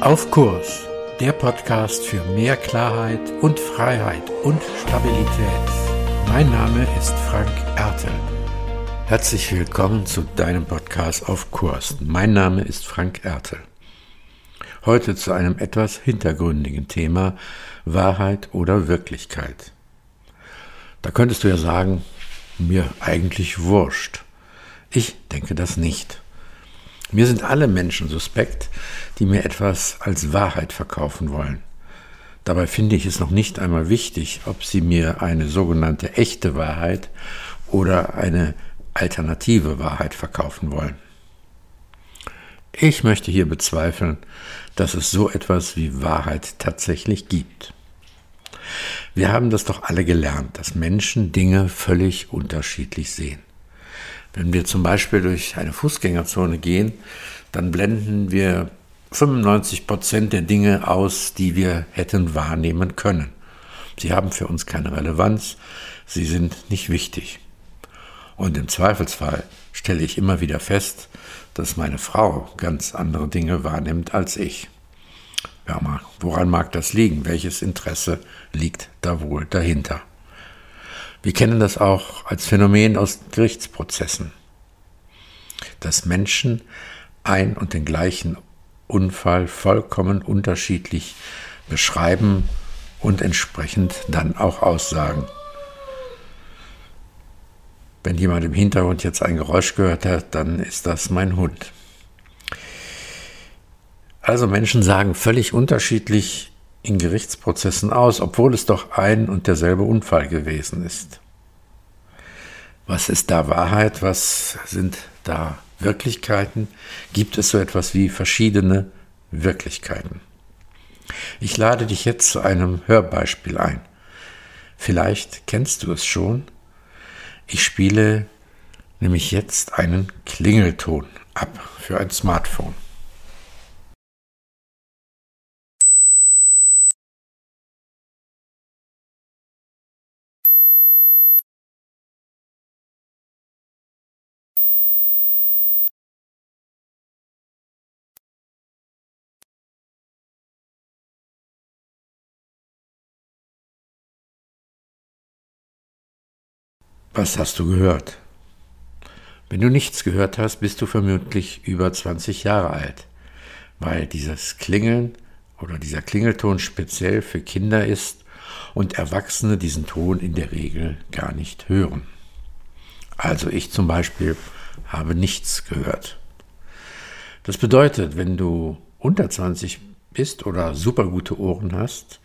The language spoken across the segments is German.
Auf Kurs, der Podcast für mehr Klarheit und Freiheit und Stabilität. Mein Name ist Frank Ertel. Herzlich willkommen zu deinem Podcast Auf Kurs. Mein Name ist Frank Ertel. Heute zu einem etwas hintergründigen Thema Wahrheit oder Wirklichkeit. Da könntest du ja sagen, mir eigentlich wurscht. Ich denke das nicht. Mir sind alle Menschen suspekt, die mir etwas als Wahrheit verkaufen wollen. Dabei finde ich es noch nicht einmal wichtig, ob sie mir eine sogenannte echte Wahrheit oder eine alternative Wahrheit verkaufen wollen. Ich möchte hier bezweifeln, dass es so etwas wie Wahrheit tatsächlich gibt. Wir haben das doch alle gelernt, dass Menschen Dinge völlig unterschiedlich sehen. Wenn wir zum Beispiel durch eine Fußgängerzone gehen, dann blenden wir 95 Prozent der Dinge aus, die wir hätten wahrnehmen können. Sie haben für uns keine Relevanz, sie sind nicht wichtig. Und im Zweifelsfall stelle ich immer wieder fest, dass meine Frau ganz andere Dinge wahrnimmt als ich. Ja, woran mag das liegen? Welches Interesse liegt da wohl dahinter? Wir kennen das auch als Phänomen aus Gerichtsprozessen, dass Menschen ein und den gleichen Unfall vollkommen unterschiedlich beschreiben und entsprechend dann auch aussagen. Wenn jemand im Hintergrund jetzt ein Geräusch gehört hat, dann ist das mein Hund. Also Menschen sagen völlig unterschiedlich in Gerichtsprozessen aus, obwohl es doch ein und derselbe Unfall gewesen ist. Was ist da Wahrheit? Was sind da Wirklichkeiten? Gibt es so etwas wie verschiedene Wirklichkeiten? Ich lade dich jetzt zu einem Hörbeispiel ein. Vielleicht kennst du es schon. Ich spiele nämlich jetzt einen Klingelton ab für ein Smartphone. Was hast du gehört? Wenn du nichts gehört hast, bist du vermutlich über 20 Jahre alt, weil dieses Klingeln oder dieser Klingelton speziell für Kinder ist und Erwachsene diesen Ton in der Regel gar nicht hören. Also ich zum Beispiel habe nichts gehört. Das bedeutet, wenn du unter 20 bist oder super gute Ohren hast,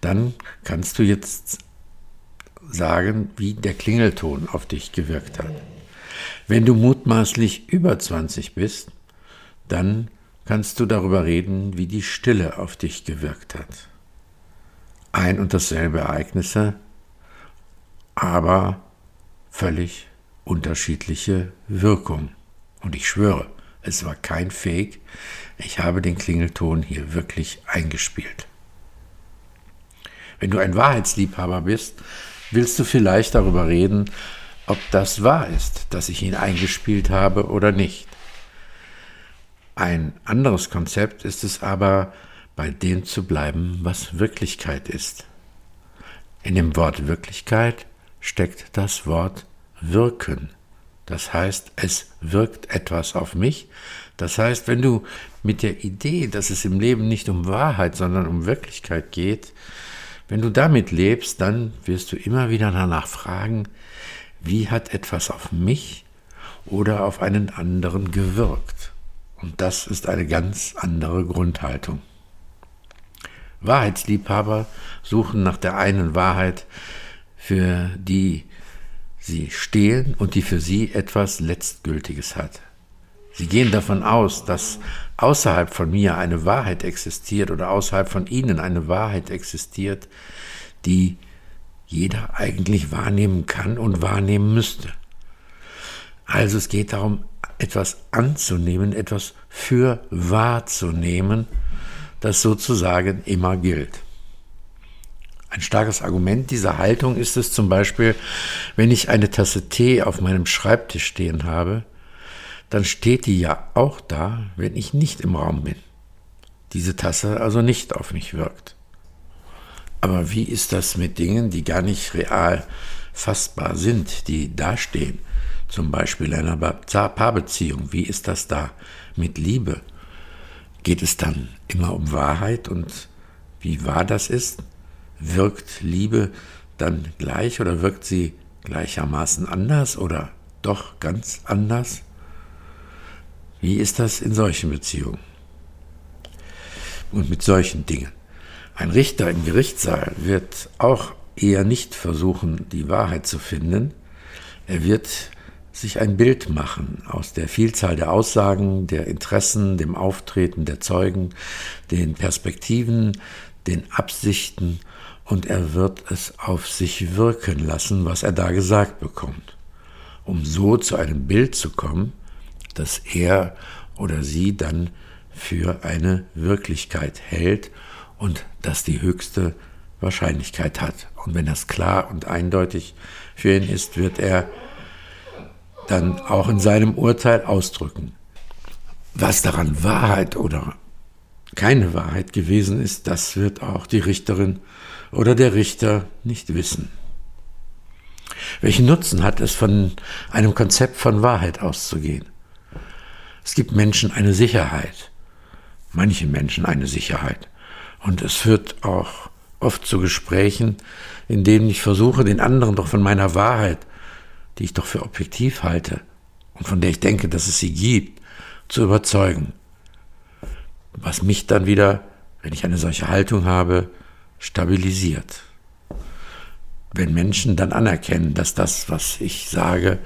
dann kannst du jetzt sagen, wie der Klingelton auf dich gewirkt hat. Wenn du mutmaßlich über 20 bist, dann kannst du darüber reden, wie die Stille auf dich gewirkt hat. Ein und dasselbe Ereignisse, aber völlig unterschiedliche Wirkung. Und ich schwöre, es war kein Fake, ich habe den Klingelton hier wirklich eingespielt. Wenn du ein Wahrheitsliebhaber bist, willst du vielleicht darüber reden, ob das wahr ist, dass ich ihn eingespielt habe oder nicht. Ein anderes Konzept ist es aber, bei dem zu bleiben, was Wirklichkeit ist. In dem Wort Wirklichkeit steckt das Wort wirken. Das heißt, es wirkt etwas auf mich. Das heißt, wenn du mit der Idee, dass es im Leben nicht um Wahrheit, sondern um Wirklichkeit geht, wenn du damit lebst, dann wirst du immer wieder danach fragen, wie hat etwas auf mich oder auf einen anderen gewirkt? Und das ist eine ganz andere Grundhaltung. Wahrheitsliebhaber suchen nach der einen Wahrheit, für die sie stehen und die für sie etwas Letztgültiges hat. Sie gehen davon aus, dass außerhalb von mir eine Wahrheit existiert oder außerhalb von ihnen eine Wahrheit existiert, die jeder eigentlich wahrnehmen kann und wahrnehmen müsste. Also es geht darum, etwas anzunehmen, etwas für wahrzunehmen, das sozusagen immer gilt. Ein starkes Argument dieser Haltung ist es zum Beispiel, wenn ich eine Tasse Tee auf meinem Schreibtisch stehen habe, dann steht die ja auch da, wenn ich nicht im Raum bin. diese Tasse also nicht auf mich wirkt. Aber wie ist das mit Dingen, die gar nicht real fassbar sind, die dastehen? Zum Beispiel einer Paarbeziehung. Wie ist das da mit Liebe? Geht es dann immer um Wahrheit und wie wahr das ist? Wirkt Liebe dann gleich oder wirkt sie gleichermaßen anders oder doch ganz anders? Wie ist das in solchen Beziehungen? Und mit solchen Dingen. Ein Richter im Gerichtssaal wird auch eher nicht versuchen, die Wahrheit zu finden. Er wird sich ein Bild machen aus der Vielzahl der Aussagen, der Interessen, dem Auftreten der Zeugen, den Perspektiven, den Absichten und er wird es auf sich wirken lassen, was er da gesagt bekommt, um so zu einem Bild zu kommen, das er oder sie dann für eine Wirklichkeit hält und das die höchste Wahrscheinlichkeit hat. Und wenn das klar und eindeutig für ihn ist, wird er dann auch in seinem Urteil ausdrücken. Was daran Wahrheit oder keine Wahrheit gewesen ist, das wird auch die Richterin oder der Richter nicht wissen. Welchen Nutzen hat es, von einem Konzept von Wahrheit auszugehen? Es gibt Menschen eine Sicherheit, manche Menschen eine Sicherheit. Und es führt auch oft zu Gesprächen, in denen ich versuche, den anderen doch von meiner Wahrheit, die ich doch für objektiv halte und von der ich denke, dass es sie gibt, zu überzeugen. Was mich dann wieder, wenn ich eine solche Haltung habe, stabilisiert. Wenn Menschen dann anerkennen, dass das, was ich sage,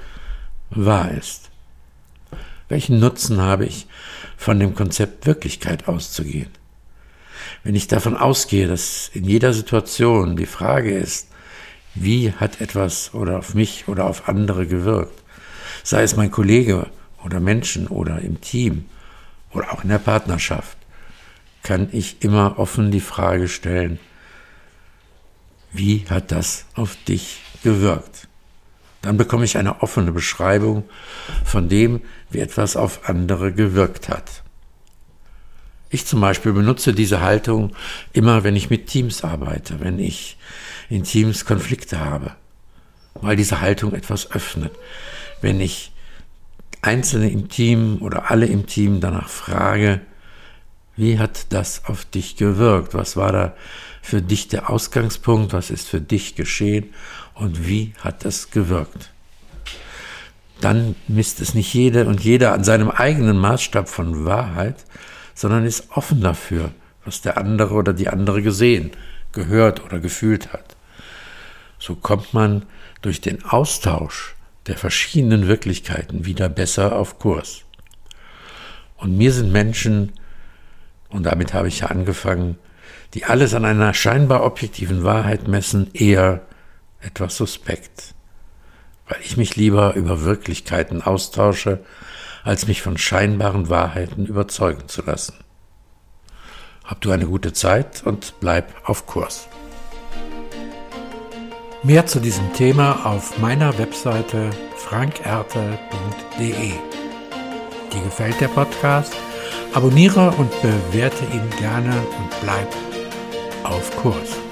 wahr ist. Welchen Nutzen habe ich, von dem Konzept Wirklichkeit auszugehen? Wenn ich davon ausgehe, dass in jeder Situation die Frage ist, wie hat etwas oder auf mich oder auf andere gewirkt, sei es mein Kollege oder Menschen oder im Team oder auch in der Partnerschaft, kann ich immer offen die Frage stellen, wie hat das auf dich gewirkt? Dann bekomme ich eine offene Beschreibung von dem, wie etwas auf andere gewirkt hat. Ich zum Beispiel benutze diese Haltung immer, wenn ich mit Teams arbeite, wenn ich in Teams Konflikte habe, weil diese Haltung etwas öffnet. Wenn ich Einzelne im Team oder alle im Team danach frage, wie hat das auf dich gewirkt? Was war da für dich der Ausgangspunkt? Was ist für dich geschehen? Und wie hat das gewirkt? Dann misst es nicht jeder und jeder an seinem eigenen Maßstab von Wahrheit, sondern ist offen dafür, was der andere oder die andere gesehen, gehört oder gefühlt hat. So kommt man durch den Austausch der verschiedenen Wirklichkeiten wieder besser auf Kurs. Und mir sind Menschen, und damit habe ich ja angefangen, die alles an einer scheinbar objektiven Wahrheit messen, eher etwas suspekt, weil ich mich lieber über Wirklichkeiten austausche, als mich von scheinbaren Wahrheiten überzeugen zu lassen. Hab du eine gute Zeit und bleib auf Kurs. Mehr zu diesem Thema auf meiner Webseite frankerte.de. Dir gefällt der Podcast? Abonniere und bewerte ihn gerne und bleib auf Kurs.